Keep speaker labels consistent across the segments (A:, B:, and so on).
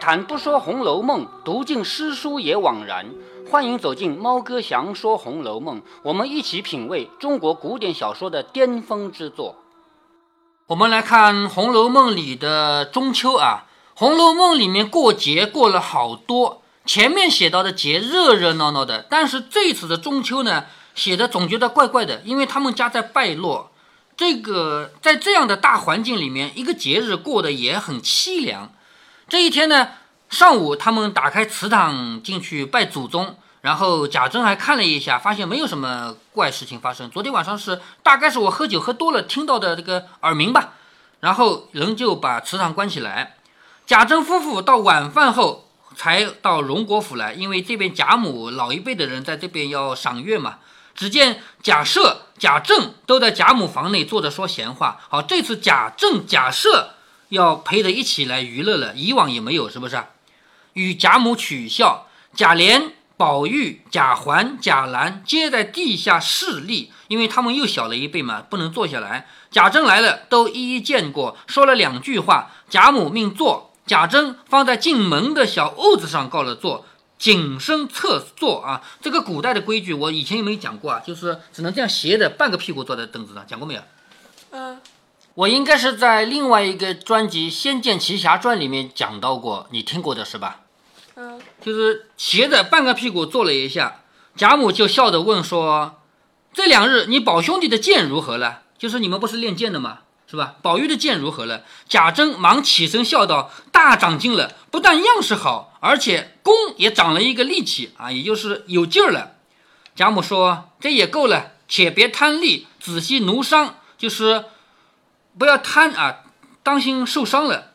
A: 谈不说《红楼梦》，读尽诗书也枉然。欢迎走进猫哥祥说《红楼梦》，我们一起品味中国古典小说的巅峰之作。我们来看《红楼梦》里的中秋啊，《红楼梦》里面过节过了好多，前面写到的节热热闹闹的，但是这次的中秋呢，写的总觉得怪怪的，因为他们家在败落。这个在这样的大环境里面，一个节日过得也很凄凉。这一天呢，上午他们打开祠堂进去拜祖宗，然后贾珍还看了一下，发现没有什么怪事情发生。昨天晚上是大概是我喝酒喝多了听到的这个耳鸣吧，然后人就把祠堂关起来。贾珍夫妇到晚饭后才到荣国府来，因为这边贾母老一辈的人在这边要赏月嘛。只见贾赦、贾政都在贾母房内坐着说闲话。好，这次贾政、贾赦。要陪着一起来娱乐了，以往也没有，是不是？与贾母取笑，贾琏、宝玉、贾环、贾兰皆在地下侍立，因为他们又小了一辈嘛，不能坐下来。贾珍来了，都一一见过，说了两句话。贾母命坐，贾珍放在进门的小屋子上告了座，谨身侧坐啊。这个古代的规矩，我以前有没有讲过啊？就是只能这样斜着半个屁股坐在凳子上，讲过没有？嗯。我应该是在另外一个专辑《仙剑奇侠传》里面讲到过，你听过的是吧？嗯，就是斜着半个屁股坐了一下，贾母就笑着问说：“这两日你宝兄弟的剑如何了？就是你们不是练剑的吗？是吧？宝玉的剑如何了？”贾珍忙起身笑道：“大长进了，不但样式好，而且功也长了一个力气啊，也就是有劲儿了。”贾母说：“这也够了，且别贪利，仔细奴伤，就是。”不要贪啊，当心受伤了。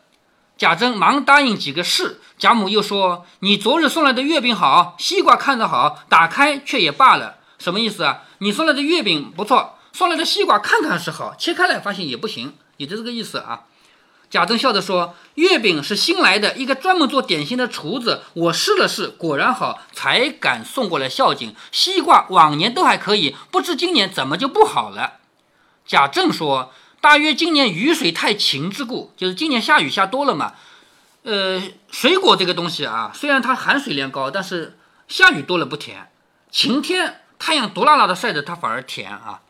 A: 贾珍忙答应几个是。贾母又说：“你昨日送来的月饼好，西瓜看着好，打开却也罢了。什么意思啊？你送来的月饼不错，送来的西瓜看看是好，切开来发现也不行，也就这个意思啊。”贾珍笑着说：“月饼是新来的，一个专门做点心的厨子，我试了试，果然好，才敢送过来孝敬。西瓜往年都还可以，不知今年怎么就不好了。”贾政说。大约今年雨水太勤之故，就是今年下雨下多了嘛。呃，水果这个东西啊，虽然它含水量高，但是下雨多了不甜。晴天太阳毒辣辣的晒着，它反而甜啊。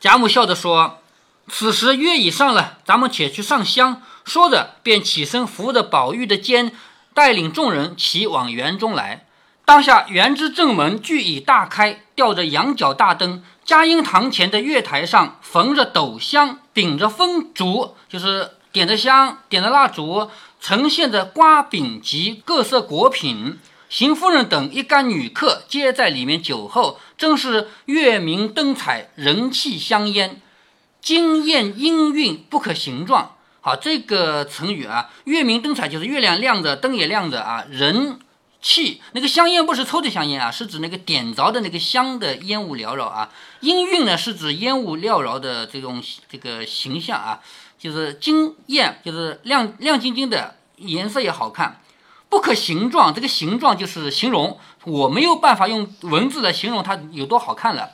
A: 贾母笑着说：“此时月已上了，咱们且去上香。”说着便起身扶着宝玉的肩，带领众人齐往园中来。当下园之正门俱已大开，吊着羊角大灯。嘉荫堂前的月台上焚着斗香，顶着风烛，就是点着香，点着蜡烛，呈现着瓜饼及各色果品。邢夫人等一干女客皆在里面酒后，正是月明灯彩，人气香烟，惊艳氤氲，不可形状。好，这个成语啊，月明灯彩就是月亮亮着，灯也亮着啊，人。气那个香烟不是抽的香烟啊，是指那个点着的那个香的烟雾缭绕啊。音韵呢是指烟雾缭绕的这种这个形象啊，就是惊艳，就是亮亮晶晶的，颜色也好看。不可形状，这个形状就是形容，我没有办法用文字来形容它有多好看了。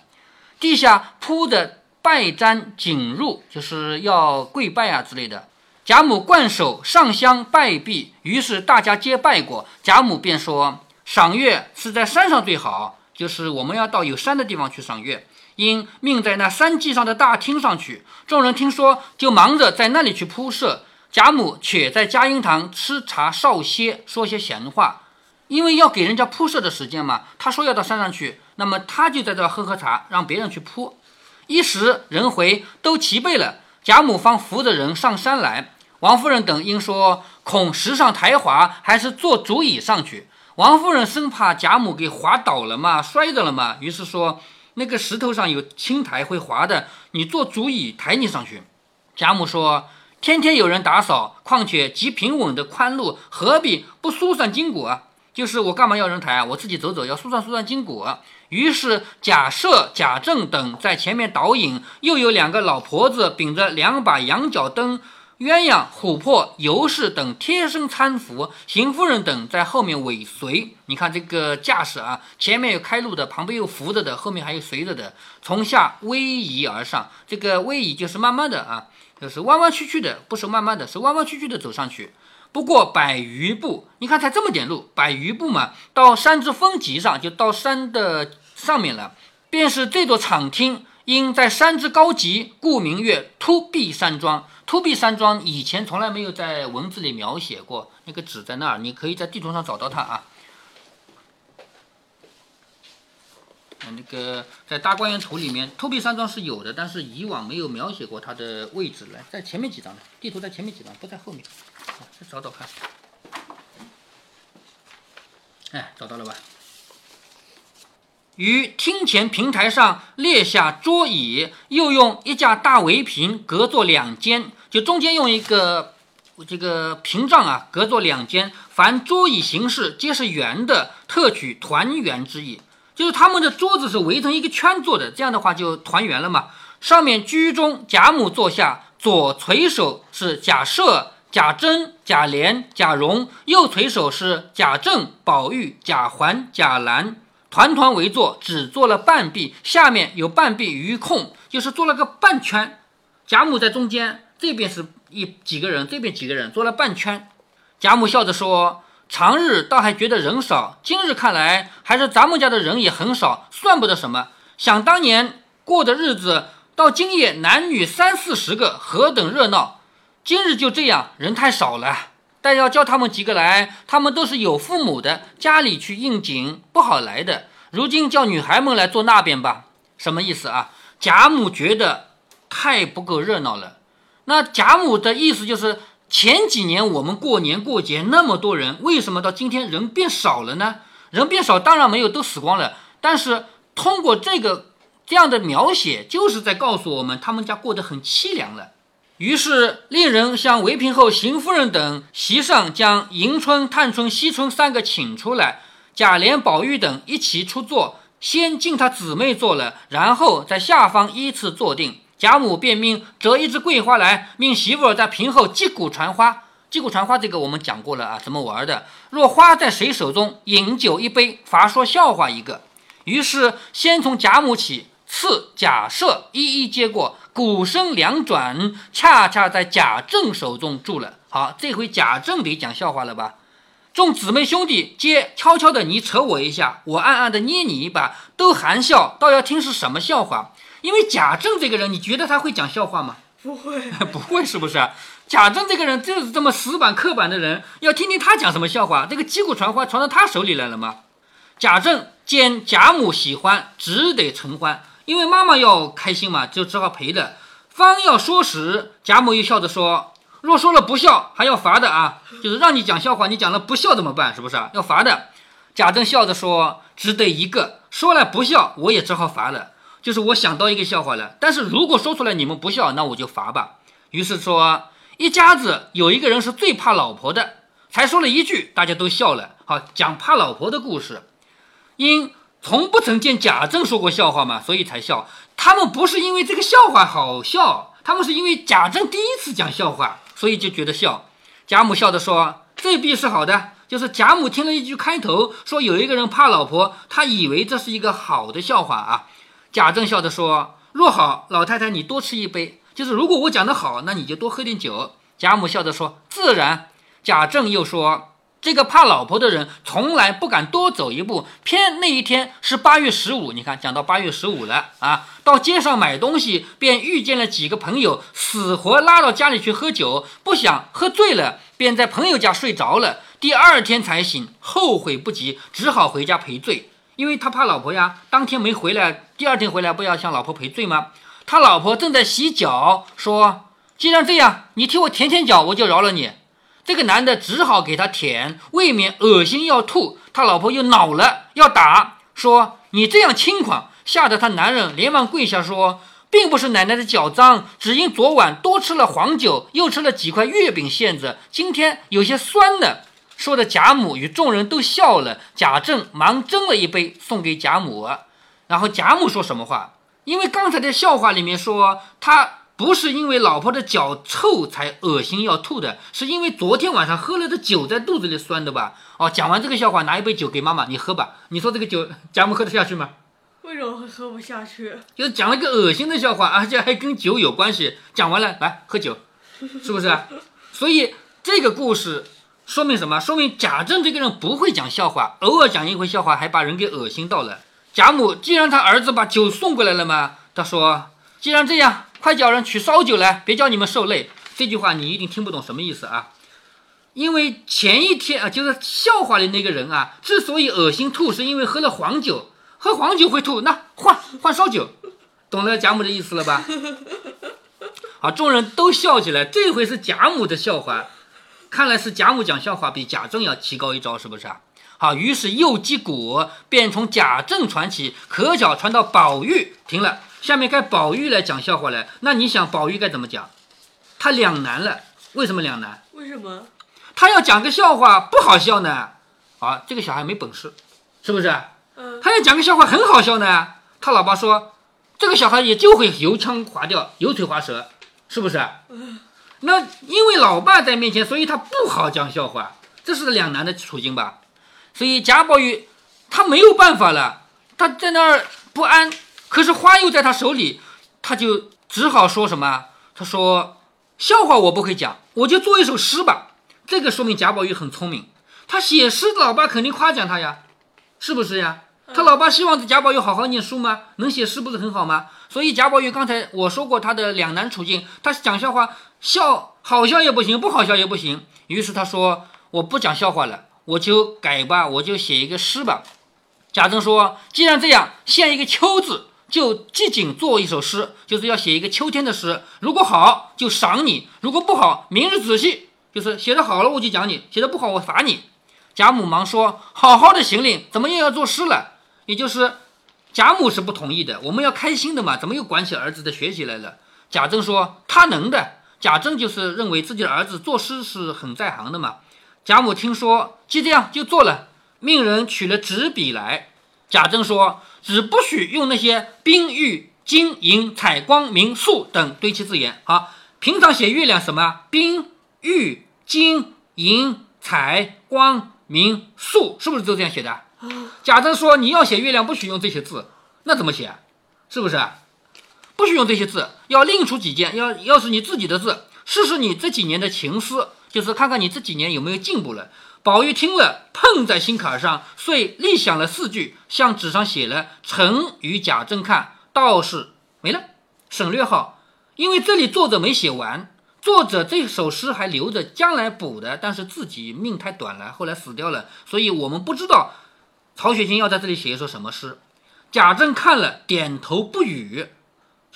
A: 地下铺的拜毡锦褥，就是要跪拜啊之类的。贾母冠手上香拜毕，于是大家皆拜过。贾母便说：“赏月是在山上最好，就是我们要到有山的地方去赏月，因命在那山际上的大厅上去。”众人听说，就忙着在那里去铺设。贾母且在嘉荫堂吃茶少歇，说些闲话，因为要给人家铺设的时间嘛。他说要到山上去，那么他就在这喝喝茶，让别人去铺。一时人回都齐备了，贾母方扶着人上山来。王夫人等因说恐石上台滑，还是坐竹椅上去。王夫人生怕贾母给滑倒了嘛，摔着了嘛，于是说那个石头上有青苔会滑的，你坐竹椅抬你上去。贾母说天天有人打扫，况且极平稳的宽路，何必不疏散筋骨啊？就是我干嘛要人抬啊？我自己走走，要疏散疏散筋骨。于是贾赦、贾政等在前面导引，又有两个老婆子秉着两把羊角灯。鸳鸯、琥珀、尤氏等贴身搀扶，邢夫人等在后面尾随。你看这个架势啊，前面有开路的，旁边有扶着的，后面还有随着的，从下逶迤而上。这个逶迤就是慢慢的啊，就是弯弯曲曲的，不是慢慢的，是弯弯曲曲的走上去。不过百余步。你看才这么点路，百余步嘛，到山之峰极上，就到山的上面了。便是这座场厅，因在山之高极，故名曰突壁山庄。突壁山庄以前从来没有在文字里描写过，那个纸在那儿，你可以在地图上找到它啊。那个在大观园图里面，突壁山庄是有的，但是以往没有描写过它的位置。来，在前面几张呢？地图在前面几张，不在后面。再找找看。哎，找到了吧？于厅前平台上列下桌椅，又用一架大围屏隔作两间，就中间用一个这个屏障啊，隔作两间。凡桌椅形式皆是圆的，特取团圆之意。就是他们的桌子是围成一个圈坐的，这样的话就团圆了嘛。上面居中，贾母坐下，左垂手是贾赦、贾珍、贾琏、贾蓉，右垂手是贾政、宝玉、贾环、贾兰。团团围坐，只坐了半壁，下面有半壁余空，就是做了个半圈。贾母在中间，这边是一几个人，这边几个人，做了半圈。贾母笑着说。常日倒还觉得人少，今日看来还是咱们家的人也很少，算不得什么。想当年过的日子，到今夜男女三四十个，何等热闹！今日就这样，人太少了。但要叫他们几个来，他们都是有父母的，家里去应景，不好来的。如今叫女孩们来坐那边吧，什么意思啊？贾母觉得太不够热闹了。那贾母的意思就是。前几年我们过年过节那么多人，为什么到今天人变少了呢？人变少当然没有都死光了，但是通过这个这样的描写，就是在告诉我们他们家过得很凄凉了。于是令人向韦平后、邢夫人等席上将迎春、探春、惜春三个请出来，贾琏、宝玉等一齐出座，先敬他姊妹坐了，然后在下方依次坐定。贾母便命折一枝桂花来，命媳妇儿在屏后击鼓传花。击鼓传花这个我们讲过了啊，怎么玩的？若花在谁手中，饮酒一杯，罚说笑话一个。于是先从贾母起，次贾赦一一接过。鼓声两转，恰恰在贾政手中住了。好，这回贾政得讲笑话了吧？众姊妹兄弟皆悄悄的你扯我一下，我暗暗的捏你一把，都含笑，倒要听是什么笑话。因为贾政这个人，你觉得他会讲笑话吗？
B: 不会，
A: 不会，是不是？贾政这个人就是这么死板刻板的人，要听听他讲什么笑话。这个击鼓传花传到他手里来了吗？贾政见贾母喜欢，只得承欢，因为妈妈要开心嘛，就只好陪的。方要说时，贾母又笑着说：“若说了不笑，还要罚的啊！就是让你讲笑话，你讲了不笑怎么办？是不是要罚的？”贾政笑着说：“只得一个，说了不笑，我也只好罚了。”就是我想到一个笑话了，但是如果说出来你们不笑，那我就罚吧。于是说一家子有一个人是最怕老婆的，才说了一句，大家都笑了。好，讲怕老婆的故事，因从不曾见贾政说过笑话嘛，所以才笑。他们不是因为这个笑话好笑，他们是因为贾政第一次讲笑话，所以就觉得笑。贾母笑着说：“这必是好的。”就是贾母听了一句开头说有一个人怕老婆，他以为这是一个好的笑话啊。贾政笑着说：“若好，老太太你多吃一杯。就是如果我讲的好，那你就多喝点酒。”贾母笑着说：“自然。”贾政又说：“这个怕老婆的人，从来不敢多走一步。偏那一天是八月十五，你看讲到八月十五了啊，到街上买东西，便遇见了几个朋友，死活拉到家里去喝酒，不想喝醉了，便在朋友家睡着了。第二天才醒，后悔不及，只好回家赔罪。”因为他怕老婆呀，当天没回来，第二天回来不要向老婆赔罪吗？他老婆正在洗脚，说：“既然这样，你替我舔舔脚，我就饶了你。”这个男的只好给他舔，未免恶心要吐。他老婆又恼了，要打，说：“你这样轻狂！”吓得他男人连忙跪下说：“并不是奶奶的脚脏，只因昨晚多吃了黄酒，又吃了几块月饼馅子，今天有些酸了。”说的贾母与众人都笑了，贾政忙斟了一杯送给贾母，然后贾母说什么话？因为刚才的笑话里面说他不是因为老婆的脚臭才恶心要吐的，是因为昨天晚上喝了的酒在肚子里酸的吧？哦，讲完这个笑话，拿一杯酒给妈妈，你喝吧。你说这个酒贾母喝得下去吗？
B: 为什么会喝不下去？
A: 就是讲了个恶心的笑话，而且还跟酒有关系。讲完了，来喝酒，是不是？所以这个故事。说明什么？说明贾政这个人不会讲笑话，偶尔讲一回笑话还把人给恶心到了。贾母既然他儿子把酒送过来了嘛，他说：“既然这样，快叫人取烧酒来，别叫你们受累。”这句话你一定听不懂什么意思啊？因为前一天啊，就是笑话的那个人啊，之所以恶心吐，是因为喝了黄酒，喝黄酒会吐，那换换烧酒，懂了贾母的意思了吧？好，众人都笑起来。这回是贾母的笑话，看来是贾母讲笑话比贾政要提高一招，是不是啊？好，于是又击鼓，便从贾政传起，可巧传到宝玉，停了。下面该宝玉来讲笑话了。那你想宝玉该怎么讲？他两难了。为什么两难？
B: 为什么？
A: 他要讲个笑话不好笑呢？啊，这个小孩没本事，是不是？
B: 嗯，
A: 他要讲个笑话很好笑呢。他老爸说，这个小孩也就会油腔滑调、油嘴滑舌，是不是？那因为老爸在面前，所以他不好讲笑话，这是两难的处境吧？所以贾宝玉他没有办法了，他在那儿不安，可是花又在他手里，他就只好说什么？他说笑话我不会讲，我就做一首诗吧。这个说明贾宝玉很聪明，他写诗，老爸肯定夸奖他呀，是不是呀？他老爸希望贾宝玉好好念书吗？能写诗不是很好吗？所以贾宝玉刚才我说过他的两难处境，他讲笑话笑好笑也不行，不好笑也不行。于是他说我不讲笑话了，我就改吧，我就写一个诗吧。贾政说，既然这样，献一个秋字，就即景做一首诗，就是要写一个秋天的诗。如果好就赏你，如果不好，明日仔细。就是写的好了我就奖你，写的不好我罚你。贾母忙说：“好好的行令，怎么又要作诗了？”也就是贾母是不同意的，我们要开心的嘛，怎么又管起儿子的学习来了？贾政说：“他能的。”贾政就是认为自己的儿子作诗是很在行的嘛。贾母听说，就这样就做了，命人取了纸笔来。贾政说：“只不许用那些冰玉金银彩光明素等堆砌字眼啊，平常写月亮什么冰玉。”金银彩光明素是不是就这样写的？贾政说：“你要写月亮，不许用这些字，那怎么写？是不是？不许用这些字，要另出几件，要要是你自己的字，试试你这几年的情思，就是看看你这几年有没有进步了。”宝玉听了，碰在心坎上，遂立想了四句，向纸上写了，呈与贾政看，倒是没了，省略号，因为这里作者没写完。作者这首诗还留着，将来补的，但是自己命太短了，后来死掉了，所以我们不知道曹雪芹要在这里写一首什么诗。贾政看了，点头不语，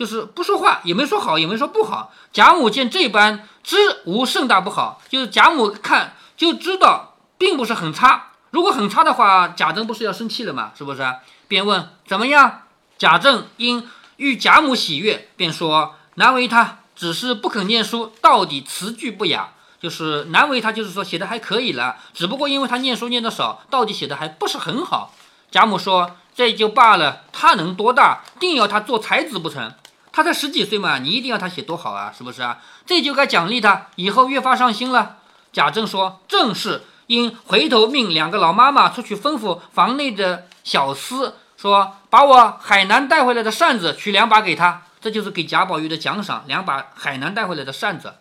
A: 就是不说话，也没说好，也没说不好。贾母见这般，知无甚大不好，就是贾母看就知道并不是很差。如果很差的话，贾政不是要生气了吗？是不是？便问怎么样？贾政因遇贾母喜悦，便说难为他。只是不肯念书，到底词句不雅，就是难为他，就是说写的还可以了，只不过因为他念书念的少，到底写的还不是很好。贾母说这就罢了，他能多大，定要他做才子不成？他才十几岁嘛，你一定要他写多好啊，是不是啊？这就该奖励他，以后越发上心了。贾政说正是，应回头命两个老妈妈出去吩咐房内的小厮，说把我海南带回来的扇子取两把给他。这就是给贾宝玉的奖赏，两把海南带回来的扇子。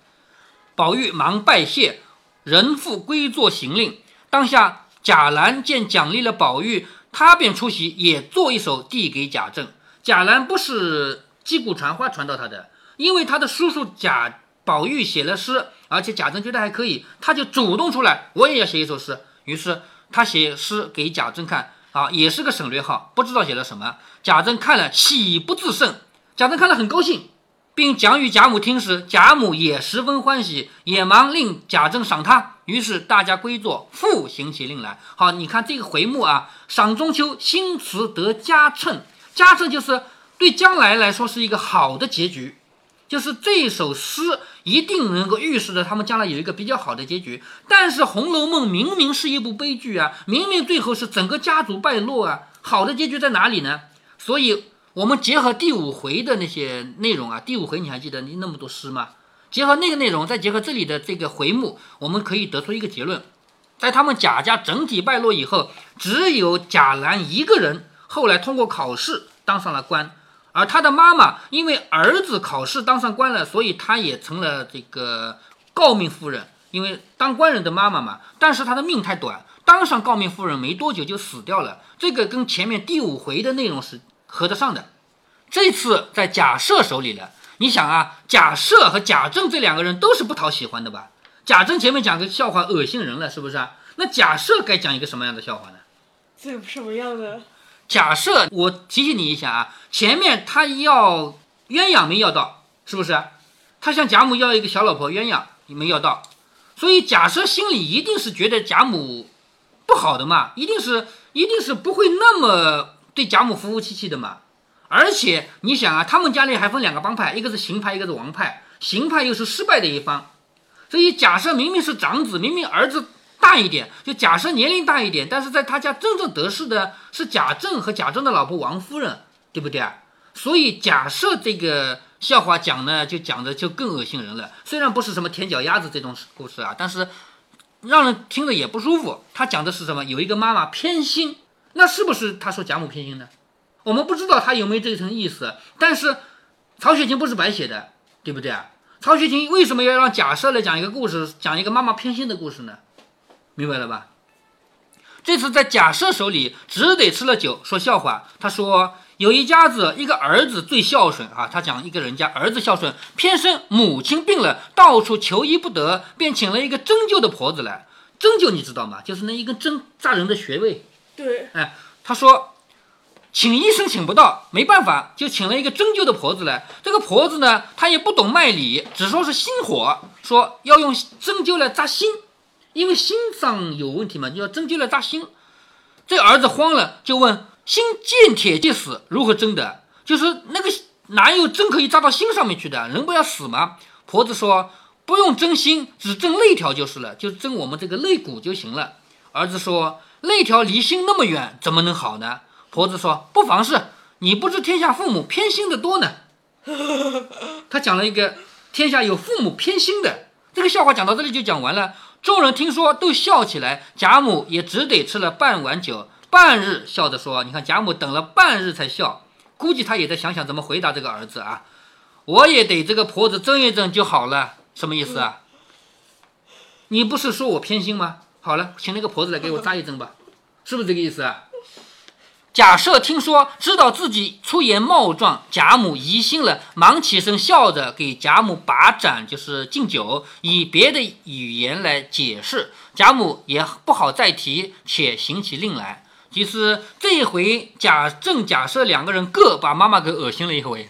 A: 宝玉忙拜谢，人复归坐行令。当下贾兰见奖励了宝玉，他便出席，也做一首递给贾政。贾兰不是击鼓传花传到他的，因为他的叔叔贾宝玉写了诗，而且贾政觉得还可以，他就主动出来，我也要写一首诗。于是他写诗给贾政看，啊，也是个省略号，不知道写了什么。贾政看了，喜不自胜。贾政看了很高兴，并讲与贾母听时，贾母也十分欢喜，也忙令贾政赏他。于是大家归坐，复行起令来。好，你看这个回目啊，赏中秋，新词得佳称。佳称就是对将来来说是一个好的结局，就是这首诗一定能够预示着他们将来有一个比较好的结局。但是《红楼梦》明明是一部悲剧啊，明明最后是整个家族败落啊，好的结局在哪里呢？所以。我们结合第五回的那些内容啊，第五回你还记得你那么多诗吗？结合那个内容，再结合这里的这个回目，我们可以得出一个结论：在他们贾家整体败落以后，只有贾兰一个人后来通过考试当上了官，而他的妈妈因为儿子考试当上官了，所以他也成了这个诰命夫人，因为当官人的妈妈嘛。但是他的命太短，当上诰命夫人没多久就死掉了。这个跟前面第五回的内容是合得上的。这次在贾赦手里了。你想啊，贾赦和贾政这两个人都是不讨喜欢的吧？贾政前面讲个笑话恶心人了，是不是啊？那贾赦该讲一个什么样的笑话呢？
B: 这什么样的？
A: 假设我提醒你一下啊，前面他要鸳鸯没要到，是不是？他向贾母要一个小老婆鸳鸯没要到，所以假设心里一定是觉得贾母不好的嘛，一定是一定是不会那么对贾母服服气气的嘛。而且你想啊，他们家里还分两个帮派，一个是邢派，一个是王派，邢派又是失败的一方，所以假设明明是长子，明明儿子。大一点，就假设年龄大一点，但是在他家真正得势的是贾政和贾政的老婆王夫人，对不对啊？所以假设这个笑话讲呢，就讲的就更恶心人了。虽然不是什么舔脚丫子这种故事啊，但是让人听着也不舒服。他讲的是什么？有一个妈妈偏心，那是不是他说贾母偏心呢？我们不知道他有没有这层意思。但是曹雪芹不是白写的，对不对啊？曹雪芹为什么要让贾赦来讲一个故事，讲一个妈妈偏心的故事呢？明白了吧？这次在贾赦手里只得吃了酒说笑话。他说有一家子，一个儿子最孝顺啊。他讲一个人家儿子孝顺，偏生母亲病了，到处求医不得，便请了一个针灸的婆子来。针灸你知道吗？就是那一根针扎人的穴位。
B: 对，
A: 哎，他说请医生请不到，没办法，就请了一个针灸的婆子来。这个婆子呢，她也不懂脉理，只说是心火，说要用针灸来扎心。因为心脏有问题嘛，就要针灸来扎心。这儿子慌了，就问：心见铁即死，如何针的？就是那个哪有针可以扎到心上面去的？人不要死吗？婆子说：不用针心，只针肋条就是了，就针我们这个肋骨就行了。儿子说：肋条离心那么远，怎么能好呢？婆子说：不妨事，你不知天下父母偏心的多呢。他讲了一个天下有父母偏心的这个笑话，讲到这里就讲完了。众人听说都笑起来，贾母也只得吃了半碗酒，半日笑着说：“你看贾母等了半日才笑，估计她也在想想怎么回答这个儿子啊。我也得这个婆子争一争就好了，什么意思啊？你不是说我偏心吗？好了，请那个婆子来给我扎一针吧，是不是这个意思啊？”贾赦听说，知道自己出言冒撞，贾母疑心了，忙起身笑着给贾母把盏，就是敬酒，以别的语言来解释。贾母也不好再提，且行起令来。其实这一回，贾政、贾赦两个人各把妈妈给恶心了一回。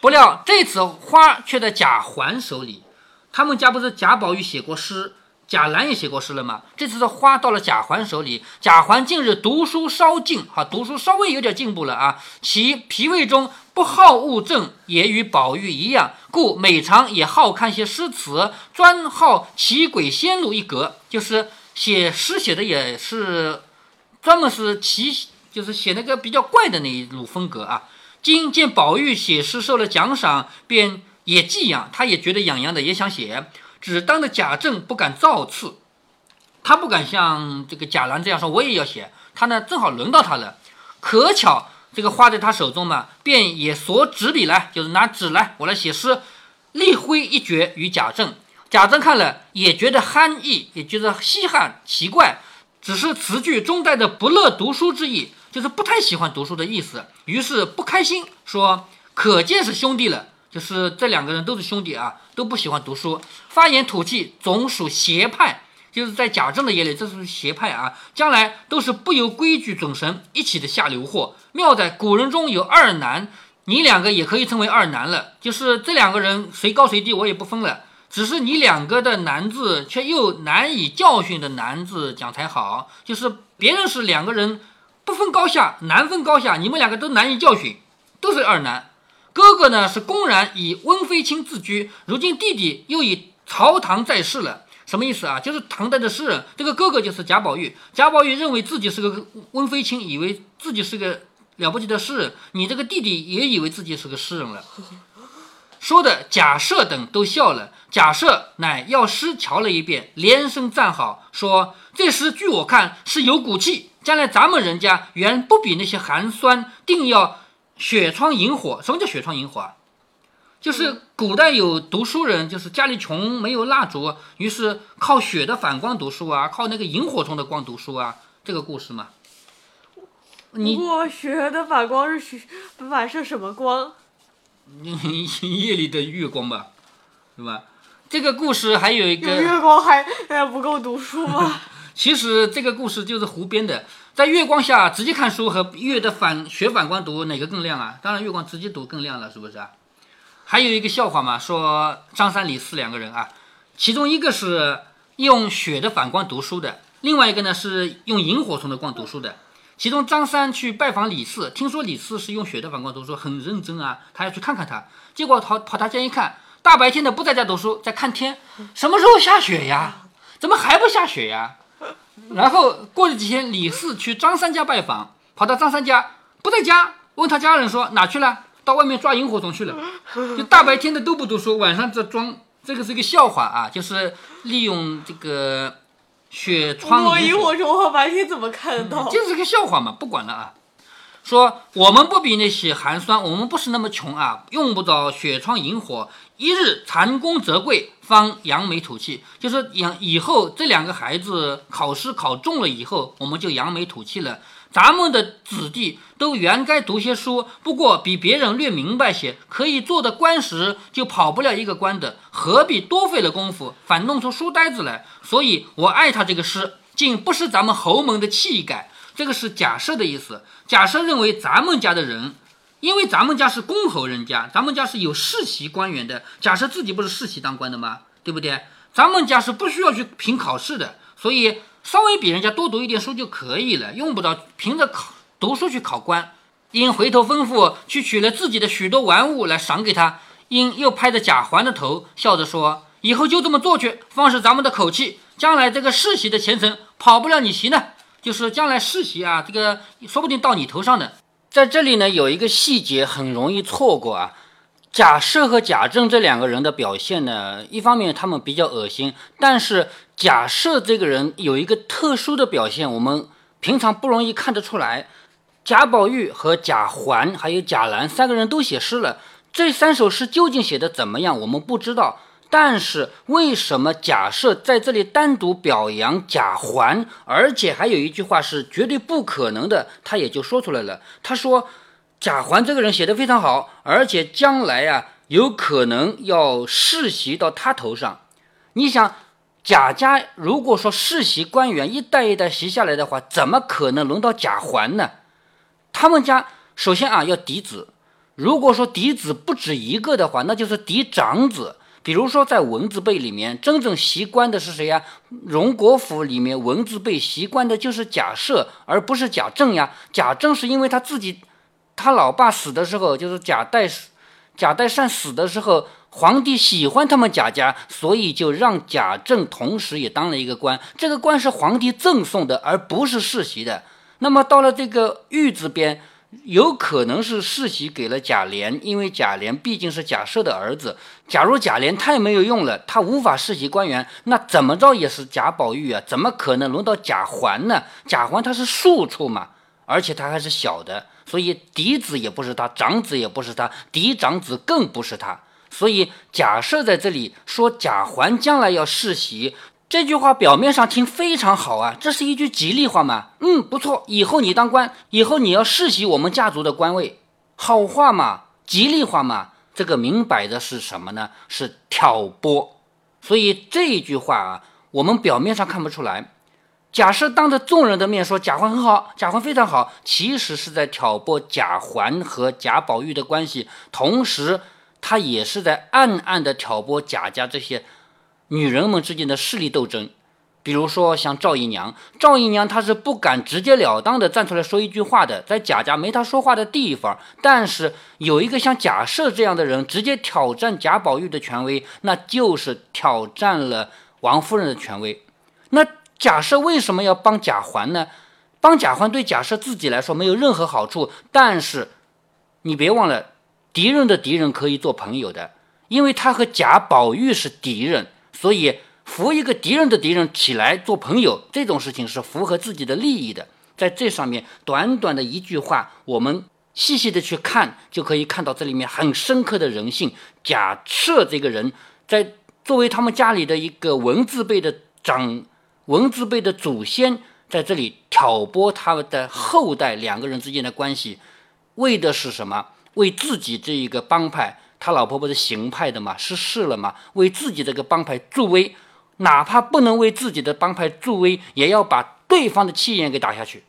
A: 不料这次花却在贾环手里，他们家不是贾宝玉写过诗。贾兰也写过诗了嘛？这次的花到了贾环手里，贾环近日读书稍进，哈，读书稍微有点进步了啊。其脾胃中不好物证，也与宝玉一样，故每常也好看些诗词，专好奇鬼仙路一格，就是写诗写的也是专门是奇，就是写那个比较怪的那一路风格啊。今见宝玉写诗受了奖赏，便也寄养，他也觉得痒痒的，也想写。只当着贾政不敢造次，他不敢像这个贾兰这样说，我也要写。他呢，正好轮到他了。可巧这个画在他手中嘛，便也索纸笔来，就是拿纸来，我来写诗。立挥一绝与贾政，贾政看了也觉得憨意，也觉得稀罕奇怪，只是词句中带着不乐读书之意，就是不太喜欢读书的意思。于是不开心，说可见是兄弟了。就是这两个人都是兄弟啊，都不喜欢读书，发言吐气，总属邪派。就是在贾政的眼里，这是邪派啊，将来都是不由规矩准绳一起的下流货。妙在古人中有二男，你两个也可以称为二男了。就是这两个人谁高谁低，我也不分了。只是你两个的男字却又难以教训的男字讲才好。就是别人是两个人不分高下，难分高下，你们两个都难以教训，都是二男。哥哥呢是公然以温飞卿自居，如今弟弟又以朝堂在世了，什么意思啊？就是唐代的诗人，这个哥哥就是贾宝玉，贾宝玉认为自己是个温飞卿，以为自己是个了不起的诗人，你这个弟弟也以为自己是个诗人了，说的贾赦等都笑了。贾赦乃要诗瞧了一遍，连声赞好，说这诗据我看是有骨气，将来咱们人家原不比那些寒酸，定要。雪窗萤火，什么叫雪窗萤火啊？
C: 就是古代有读书人，就是家里穷没有蜡烛，于是靠雪的反光读书啊，靠那个萤火虫的光读书啊，这个故事嘛。你
B: 不过雪的反光是雪反射什么光？
C: 夜里的月光吧，是吧？这个故事还有一
B: 有
C: 个，
B: 月光还还不够读书吗？
C: 其实这个故事就是胡编的。在月光下直接看书和月的反雪反光读哪个更亮啊？当然月光直接读更亮了，是不是啊？还有一个笑话嘛，说张三李四两个人啊，其中一个是用雪的反光读书的，另外一个呢是用萤火虫的光读书的。其中张三去拜访李四，听说李四是用雪的反光读书，很认真啊，他要去看看他。结果跑跑他家一看，大白天的不在家读书，在看天，什么时候下雪呀？怎么还不下雪呀？然后过了几天，李四去张三家拜访，跑到张三家不在家，问他家人说哪去了？到外面抓萤火虫去了。就大白天的都不读书，晚上在装。这个是一个笑话啊，就是利用这个雪窗
B: 我
C: 萤火
B: 萤火虫和白天怎么看得到？
C: 就是个笑话嘛，不管了啊。说我们不比那些寒酸，我们不是那么穷啊，用不着雪窗萤火，一日蟾宫折桂，方扬眉吐气。就是养以后这两个孩子考试考中了以后，我们就扬眉吐气了。咱们的子弟都原该读些书，不过比别人略明白些，可以做的官时就跑不了一个官的，何必多费了功夫，反弄出书呆子来？所以我爱他这个诗，竟不失咱们侯门的气概。这个是假设的意思。假设认为咱们家的人，因为咱们家是公侯人家，咱们家是有世袭官员的。假设自己不是世袭当官的吗？对不对？咱们家是不需要去凭考试的，所以稍微比人家多读一点书就可以了，用不着凭着考读书去考官。因回头吩咐去取了自己的许多玩物来赏给他，因又拍着贾环的头，笑着说：“以后就这么做去，方是咱们的口气。将来这个世袭的前程跑不了你席呢。”就是将来世袭啊，这个说不定到你头上的。
A: 在这里呢，有一个细节很容易错过啊。贾赦和贾政这两个人的表现呢，一方面他们比较恶心，但是贾赦这个人有一个特殊的表现，我们平常不容易看得出来。贾宝玉和贾环还有贾兰三个人都写诗了，这三首诗究竟写的怎么样，我们不知道。但是为什么贾赦在这里单独表扬贾环，而且还有一句话是绝对不可能的，他也就说出来了。他说贾环这个人写的非常好，而且将来啊有可能要世袭到他头上。你想贾家如果说世袭官员一代一代袭下来的话，怎么可能轮到贾环呢？他们家首先啊要嫡子，如果说嫡子不止一个的话，那就是嫡长子。比如说，在文字辈里面，真正习惯的是谁呀？荣国府里面文字辈习惯的就是贾赦，而不是贾政呀。贾政是因为他自己，他老爸死的时候，就是贾代，贾代善死的时候，皇帝喜欢他们贾家，所以就让贾政同时也当了一个官。这个官是皇帝赠送的，而不是世袭的。那么到了这个玉字边。有可能是世袭给了贾琏，因为贾琏毕竟是贾赦的儿子。假如贾琏太没有用了，他无法世袭官员，那怎么着也是贾宝玉啊？怎么可能轮到贾环呢？贾环他是庶出嘛，而且他还是小的，所以嫡子也不是他，长子也不是他，嫡长子更不是他。所以假设在这里说贾环将来要世袭。这句话表面上听非常好啊，这是一句吉利话嘛？嗯，不错，以后你当官，以后你要世袭我们家族的官位，好话嘛，吉利话嘛。这个明摆的是什么呢？是挑拨。所以这一句话啊，我们表面上看不出来。假设当着众人的面说贾环很好，贾环非常好，其实是在挑拨贾环和贾宝玉的关系，同时他也是在暗暗的挑拨贾家这些。女人们之间的势力斗争，比如说像赵姨娘，赵姨娘她是不敢直截了当的站出来说一句话的，在贾家没她说话的地方。但是有一个像贾赦这样的人，直接挑战贾宝玉的权威，那就是挑战了王夫人的权威。那贾赦为什么要帮贾环呢？帮贾环对贾赦自己来说没有任何好处，但是你别忘了，敌人的敌人可以做朋友的，因为他和贾宝玉是敌人。所以扶一个敌人的敌人起来做朋友，这种事情是符合自己的利益的。在这上面，短短的一句话，我们
D: 细细的去看，就可以看到这里面很深刻的人性。假设这个人在作为他们家里的一个文字辈的长文字辈的祖先，在这里挑拨他们的后代两个人之间的关系，为的是什么？为自己这一个帮派，他老婆不是行派的嘛，失势了嘛？为自己这个帮派助威，哪怕不能为自己的帮派助威，也要把对方的气焰给打下去。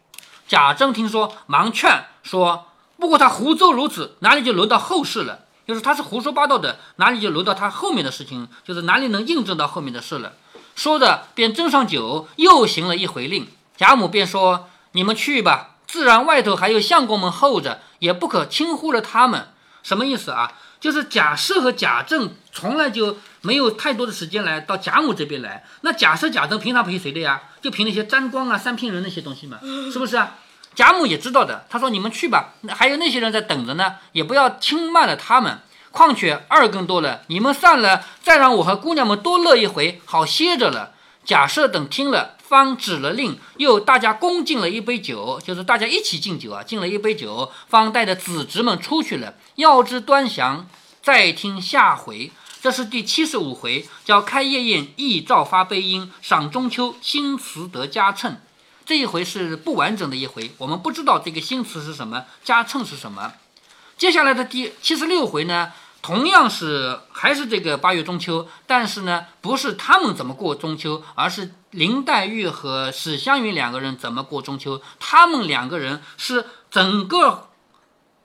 A: 贾政听说，忙劝说：“不过他胡诌如此，哪里就轮到后事了？就是他是胡说八道的，哪里就轮到他后面的事情？就是哪里能印证到后面的事了？”说着，便斟上酒，又行了一回令。贾母便说：“你们去吧，自然外头还有相公们候着，也不可轻忽了他们。”什么意思啊？就是贾赦和贾政从来就没有太多的时间来到贾母这边来。那贾赦、贾政平常陪谁的呀？就凭那些沾光啊、三品人那些东西嘛，是不是啊？贾母也知道的。他说：“你们去吧，还有那些人在等着呢，也不要轻慢了他们。况且二更多了，你们散了，再让我和姑娘们多乐一回，好歇着了。”贾赦等听了，方指了令，又大家恭敬了一杯酒，就是大家一起敬酒啊，敬了一杯酒，方带着子侄们出去了。要知端详，再听下回。这是第七十五回，叫开夜宴，忆赵发悲音，赏中秋，新词得佳称。这一回是不完整的一回，我们不知道这个新词是什么，佳称是什么。接下来的第七十六回呢？同样是还是这个八月中秋，但是呢，不是他们怎么过中秋，而是林黛玉和史湘云两个人怎么过中秋。他们两个人是整个《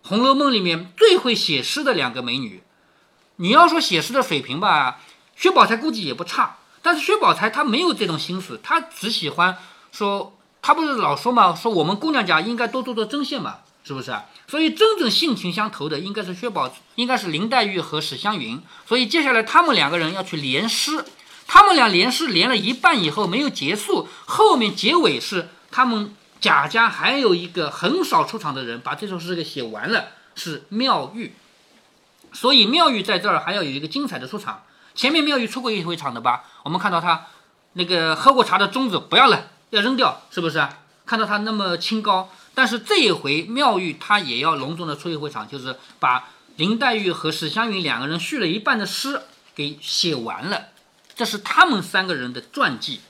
A: 红楼梦》里面最会写诗的两个美女。你要说写诗的水平吧，薛宝钗估计也不差，但是薛宝钗她没有这种心思，她只喜欢说，她不是老说嘛，说我们姑娘家应该多做做针线嘛。是不是啊？所以真正性情相投的应该是薛宝，应该是林黛玉和史湘云。所以接下来他们两个人要去联诗，他们俩联诗连了一半以后没有结束，后面结尾是他们贾家还有一个很少出场的人把这首诗给写完了，是妙玉。所以妙玉在这儿还要有一个精彩的出场。前面妙玉出过一回场的吧？我们看到他那个喝过茶的盅子不要了，要扔掉，是不是？看到他那么清高。但是这一回妙玉她也要隆重的出一回场，就是把林黛玉和史湘云两个人续了一半的诗给写完了，这是他们三个人的传记。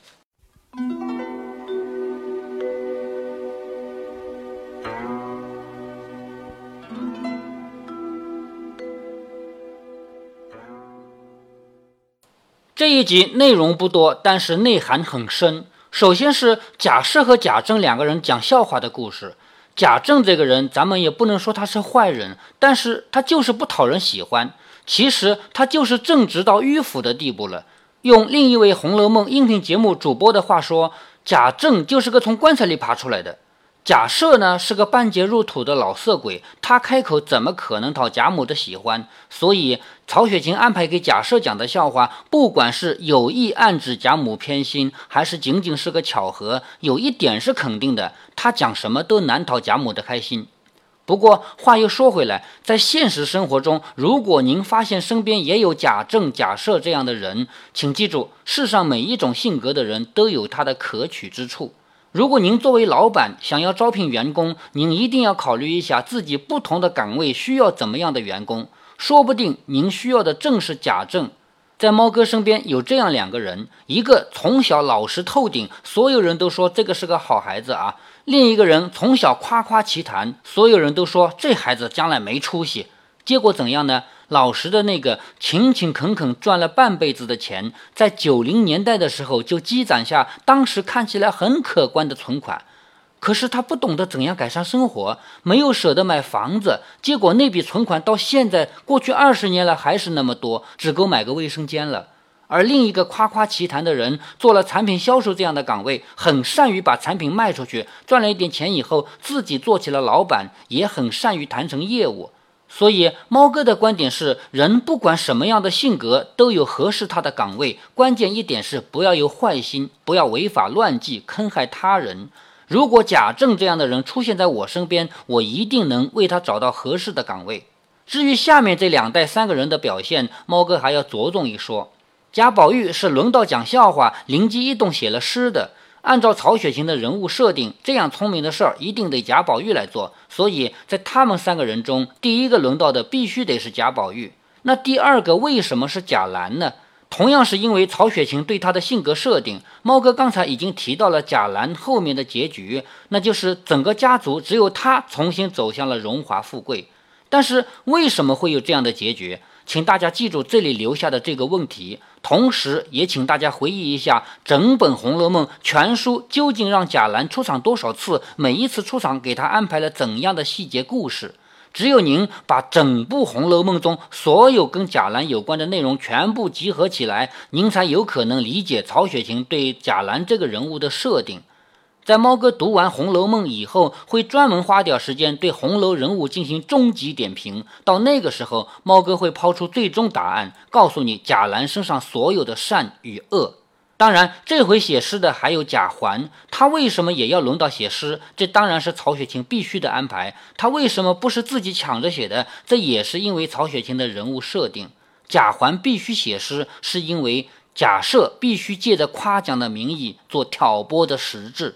D: 这一集内容不多，但是内涵很深。首先是贾赦和贾政两个人讲笑话的故事。贾政这个人，咱们也不能说他是坏人，但是他就是不讨人喜欢。其实他就是正直到迂腐的地步了。用另一位《红楼梦》音频节目主播的话说，贾政就是个从棺材里爬出来的。贾赦呢是个半截入土的老色鬼，他开口怎么可能讨贾母的喜欢？所以曹雪芹安排给贾赦讲的笑话，不管是有意暗指贾母偏心，还是仅仅是个巧合，有一点是肯定的，他讲什么都难讨贾母的开心。不过话又说回来，在现实生活中，如果您发现身边也有贾政、贾赦这样的人，请记住，世上每一种性格的人都有他的可取之处。如果您作为老板想要招聘员工，您一定要考虑一下自己不同的岗位需要怎么样的员工。说不定您需要的正是贾政。在猫哥身边有这样两个人，一个从小老实透顶，所有人都说这个是个好孩子啊；另一个人从小夸夸其谈，所有人都说这孩子将来没出息。结果怎样呢？老实的那个勤勤恳恳赚了半辈子的钱，在九零年代的时候就积攒下当时看起来很可观的存款，可是他不懂得怎样改善生活，没有舍得买房子，结果那笔存款到现在过去二十年了还是那么多，只够买个卫生间了。而另一个夸夸其谈的人做了产品销售这样的岗位，很善于把产品卖出去，赚了一点钱以后自己做起了老板，也很善于谈成业务。所以，猫哥的观点是：人不管什么样的性格，都有合适他的岗位。关键一点是，不要有坏心，不要违法乱纪，坑害他人。如果贾政这样的人出现在我身边，我一定能为他找到合适的岗位。至于下面这两代三个人的表现，猫哥还要着重一说：贾宝玉是轮到讲笑话，灵机一动写了诗的。
A: 按照曹雪芹的人物设定，这样聪明的事儿一定得贾宝玉来做，所以在他们三个人中，第一个轮到的必须得是贾宝玉。那第二个为什么是贾兰呢？同样是因为曹雪芹对他的性格设定。猫哥刚才已经提到了贾兰后面的结局，那就是整个家族只有他重新走向了荣华富贵。但是为什么会有这样的结局？请大家记住这里留下的这个问题，同时也请大家回忆一下整本《红楼梦》全书究竟让贾兰出场多少次，每一次出场给他安排了怎样的细节故事。只有您把整部《红楼梦》中所有跟贾兰有关的内容全部集合起来，您才有可能理解曹雪芹对贾兰这个人物的设定。在猫哥读完《红楼梦》以后，会专门花点时间对红楼人物进行终极点评。到那个时候，猫哥会抛出最终答案，告诉你贾兰身上所有的善与恶。当然，这回写诗的还有贾环，他为什么也要轮到写诗？这当然是曹雪芹必须的安排。他为什么不是自己抢着写的？这也是因为曹雪芹的人物设定。贾环必须写诗，是因为假设必须借着夸奖的名义做挑拨的实质。